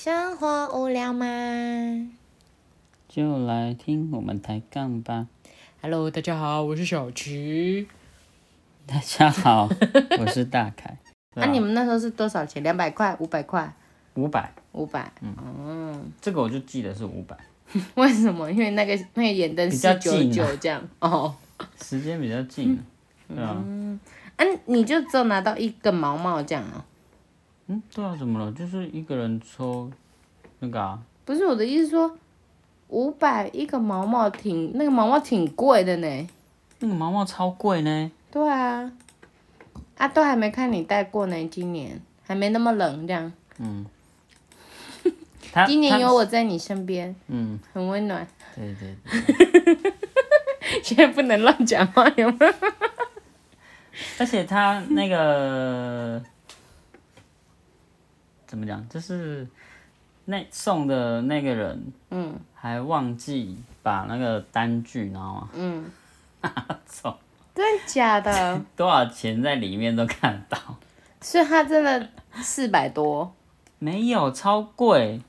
生活无聊吗就来听我们抬杠吧。？Hello，大家好，我是小齐。大家好，我是大凯。啊，你们那时候是多少钱？两百块、五百块、五百，五百？嗯，这个我就记得是五百，为什么？因为那个那个眼灯比较四九九这样。哦，时间比较近。对啊，啊，你就只有拿到一个毛毛这样啊？嗯，对啊，怎么了？就是一个人抽那个啊，不是我的意思说，五百一个毛毛挺那个毛毛挺贵的呢。那个毛毛超贵呢。对啊，啊，都还没看你戴过呢，今年还没那么冷这样。他今年有我在你身边，嗯，很温暖。对对对，现在不能乱讲话，有没有？而且他那个怎么讲，就是那送的那个人嗯还忘记把那个单据，你知道吗？嗯，走，真的假的？多少钱在里面都看得到。所以他真的四百多，没有，超贵。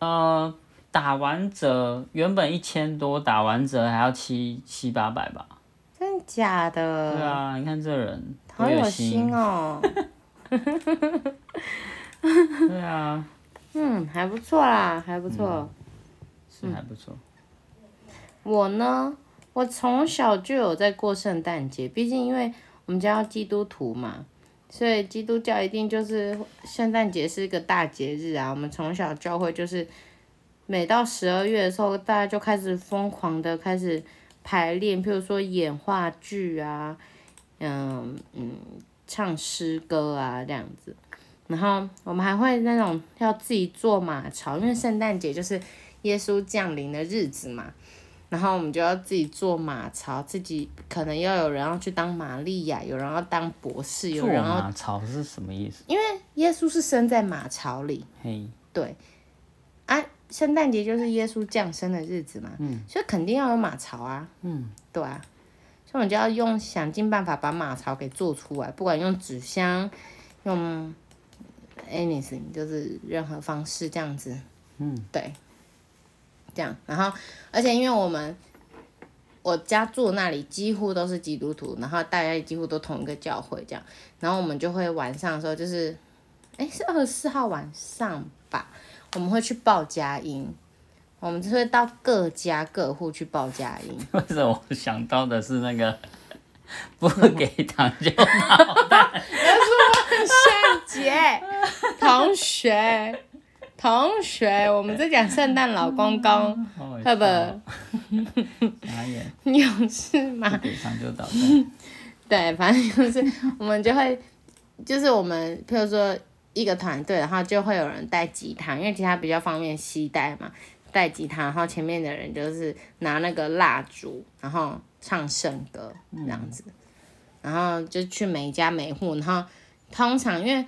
呃，打完折原本一千多，打完折还要七七八百吧。真的假的？对啊，你看这人好有心。哦。对啊，嗯，还不错啦，还不错。是还不错。我呢，我从小就有在过圣诞节，毕竟因为我们家要基督徒嘛，所以基督教一定就是圣诞节是一个大节日啊。我们从小教会就是每到十二月的时候，大家就开始疯狂的开始排练，譬如说演话剧啊，嗯嗯，唱诗歌啊这样子。然后我们还会那种要自己做马槽，因为圣诞节就是耶稣降临的日子嘛。然后我们就要自己做马槽，自己可能要有人要去当玛利亚，有人要当博士，有人要，马槽是什么意思？因为耶稣是生在马槽里，嘿，对，啊，圣诞节就是耶稣降生的日子嘛，嗯所以肯定要有马槽啊，嗯，对啊，所以我们就要用想尽办法把马槽给做出来，不管用纸箱，用 anything，就是任何方式这样子，嗯，对，这样，然后而且因为我们我家住那里几乎都是基督徒，然后大家几乎都同一个教会这样，然后我们就会晚上的时候就是，哎，是二十四号晚上吧，我们会去报佳音。我们就会到各家各户去报佳音，为什么我想到的是那个 不给糖就捣蛋？圣节，同学，同学，我们在讲圣诞老公公，好会不？傻眼，有事吗？不给糖就捣蛋。对，反正就是我们就会，就是我们譬如说一个团队，然后就会有人带吉他，因为吉他比较方便携带嘛，带吉他，然后前面的人就是拿那个蜡烛，然后唱圣歌这样子，然后就去每家每户，然后通常因为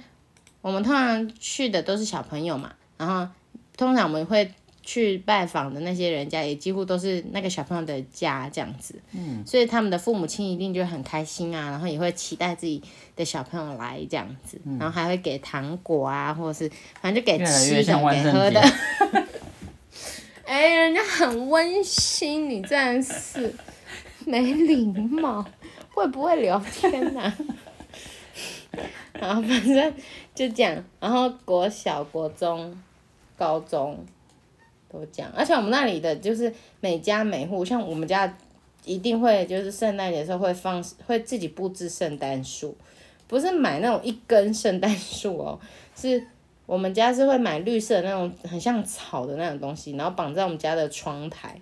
我们通常去的都是小朋友嘛，然后通常我们会去拜访的那些人家，也几乎都是那个小朋友的家这样子。所以他们的父母亲一定就很开心啊，然后也会期待自己的小朋友来这样子，然后还会给糖果啊，或者是反正就给吃的、给喝的。哎、人家很温馨，你真的是没礼貌，会不会聊天呐、然后反正就这样，然后国小、国中、高中都这样，而且我们那里的就是每家每户，像我们家一定会就是圣诞节的时候会放，会自己布置圣诞树，不是买那种一根圣诞树哦，是我们家是会买绿色的那种很像草的那种东西，然后绑在我们家的窗台，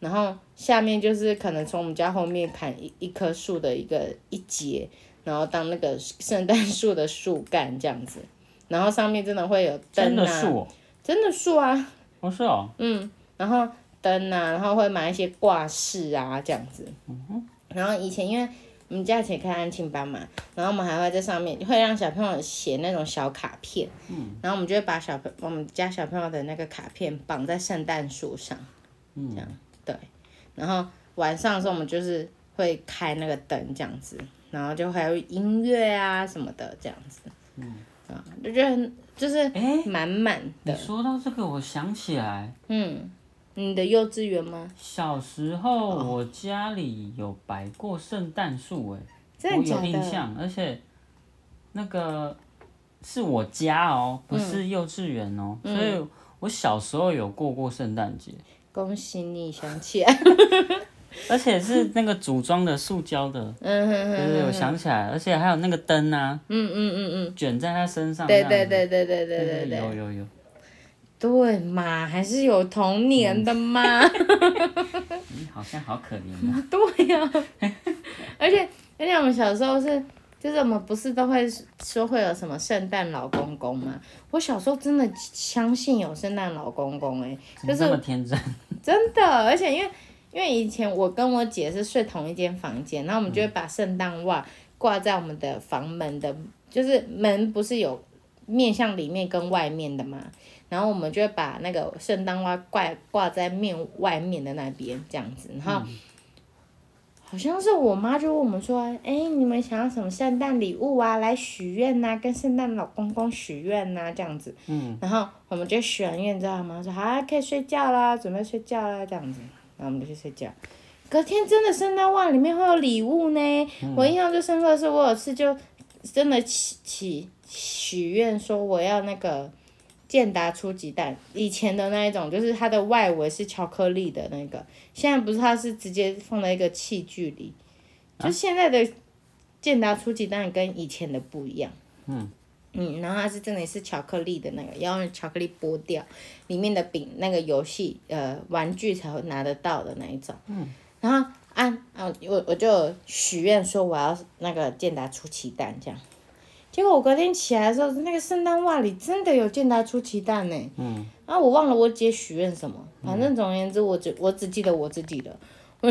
然后下面就是可能从我们家后面砍一一棵树的一个一节，然后当那个圣诞树的树干这样子，然后上面真的会有灯啊，的树哦，真的树啊，不是哦，然后灯啊，然后会买一些挂饰啊这样子。然后以前因为我们家以前开安庆班嘛，然后我们还会在上面会让小朋友写那种小卡片，然后我们就会把小朋我们家小朋友的那个卡片绑在圣诞树上，这样对。然后晚上的时候我们就是会开那个灯这样子，然后就还有音乐啊什么的这样子，嗯。啊，就觉得就是哎满满你的。说到这个，我想起来，嗯，你的幼稚园吗？小时候我家里有摆过圣诞树，哎，真我有的假的？印象，而且那个是我家哦，不嗯是幼稚园哦，所以我小时候有过过圣诞节，恭喜你想起来。而且是那个组装的塑胶的，嗯哼哼，对对，我想起来，而且还有那个灯啊，嗯嗯嗯嗯，卷在他身上，对这样子对对对对对对对。有有有，对嘛，还是有童年的嘛。你，好像好可怜啊，对呀、而且而且我们小时候是，就是我们不是都会说会有什么圣诞老公公吗？我小时候真的相信有圣诞老公公哎、怎么这么天真？真的，而且因为因为以前我跟我姐是睡同一间房间，然后我们就会把圣诞袜挂在我们的房门的，就是门不是有面向里面跟外面的嘛，然后我们就会把那个圣诞袜挂挂在面外面的那边这样子，然后。好像是我妈就问我们说，哎、你们想要什么圣诞礼物啊？来许愿呐、跟圣诞老公公许愿呐、这样子。嗯。然后我们就许完愿之后，我妈说好、啊，可以睡觉啦，准备睡觉啦，这样子。然后我们就去睡觉。隔天真的圣诞袜里面会有礼物呢。我印象最深刻的是，我有次就真的起起许愿说我要那个健达初级蛋，以前的那一种，就是它的外围是巧克力的那个，现在不是，它是直接放在一个器具里。就现在的健达初级蛋跟以前的不一样。嗯。嗯，然后它是真的是巧克力的那个，要用巧克力剥掉里面的饼，那个游戏呃玩具才会拿得到的那一种。嗯。然后按啊，我我就许愿说我要那个健达初级蛋这样，结果我隔天起来的时候，那个圣诞袜里真的有健达出奇蛋呢。嗯。然后我忘了我姐许愿什么，反正总而言之，我只我只记得我自己的，我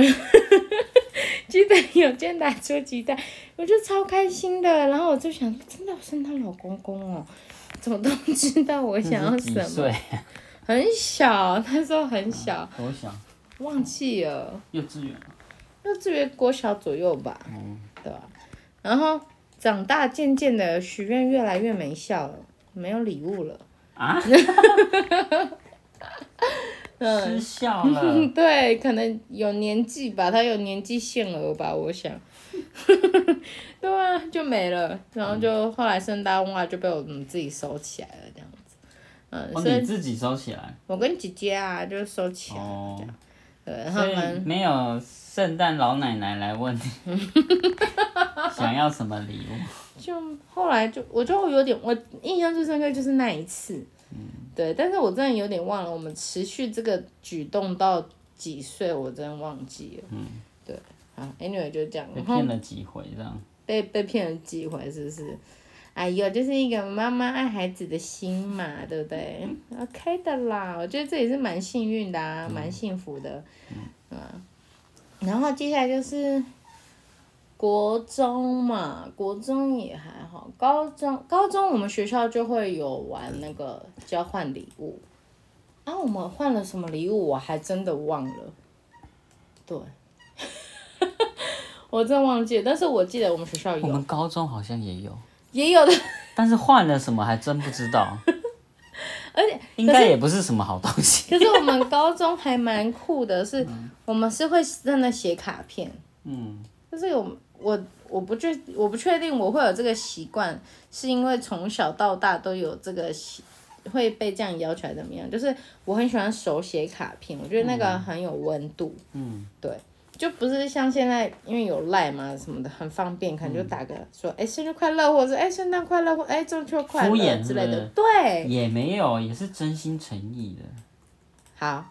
记得有健达出奇蛋，我就超开心的。然后我就想，真的有圣诞老公公哦，怎么都知道我想要什么。岁？很小，那时候很小，多小？忘记了，幼稚园。幼稚园国小左右吧，嗯。对吧？然后长大渐渐的许愿越来越没效了，没有礼物了。啊？失效了。嗯，对，可能有年纪吧，他有年纪限额吧，我想。对啊，就没了，然后就后来圣诞袜就被我们自己收起来了，这样子。嗯，哦，所以你自己收起来。我跟姐姐啊就收起来这。样。所以没有圣诞老奶奶来问你 想要什么礼物。就后来就我就有点，我印象最深刻就是那一次。对，但是我真的有点忘了，我们持续这个举动到几岁，我真的忘记了。嗯。对，啊，anyway 就这样。被骗了几回这样。被被骗了几回，是不是？哎呦，就是一个妈妈爱孩子的心嘛，对不对？OK 的啦，我觉得这也是蛮幸运的啊，蛮幸福的，嗯。然后接下来就是国中嘛，国中也还好，高中高中我们学校就会有玩那个交换礼物，啊，我们换了什么礼物我还真的忘了，对。我真的忘记了，但是我记得我们学校有我，们高中好像也有，也有的，但是换了什么还真不知道。而且应该也不是什么好东西。可是我们高中还蛮酷的是，我们是会真的写卡片，嗯，就是有我我不确我不确定我会有这个习惯，是因为从小到大都有这个习会被这样要求，还怎么样？就是我很喜欢手写卡片，我觉得那个很有温度。嗯，对，就不是像现在因为有赖嘛什么的，很方便，可能就打个说哎、生日快乐，或者是哎圣诞快乐，或哎中秋快乐之类的。对，也没有，也是真心诚意的。好，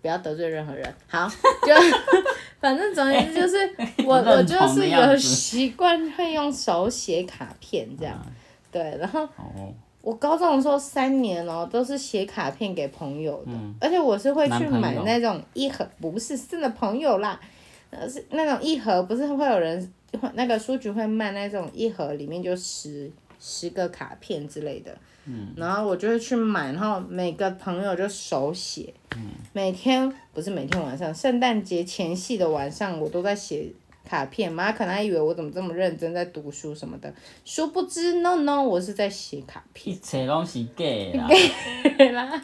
不要得罪任何人。好，就 反正总而言之就是 我我就是有习惯会用手写卡片这样，对，然后哦，我高中的时候三年哦、都是写卡片给朋友的，而且我是会去买那种一盒，不是真的朋友啦，呃是那种一盒，不是会有人会那个书局会卖那种一盒，里面就十十个卡片之类的，嗯，然后我就会去买，然后每个朋友就手写，嗯，每天不是每天晚上，圣诞节前夕的晚上，我都在写卡片嘛，可能还以为我怎么这么认真在读书什么的，殊不知 no no，我是在写卡片。一切拢是假的啦。啦。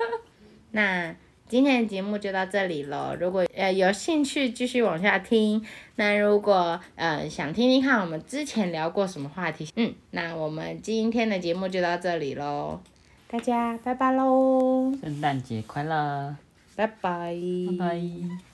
那今天的节目就到这里喽。如果呃有兴趣继续往下听，那如果呃想听听看我们之前聊过什么话题，嗯，那我们今天的节目就到这里喽。大家拜拜喽，圣诞节快乐，拜拜。拜拜。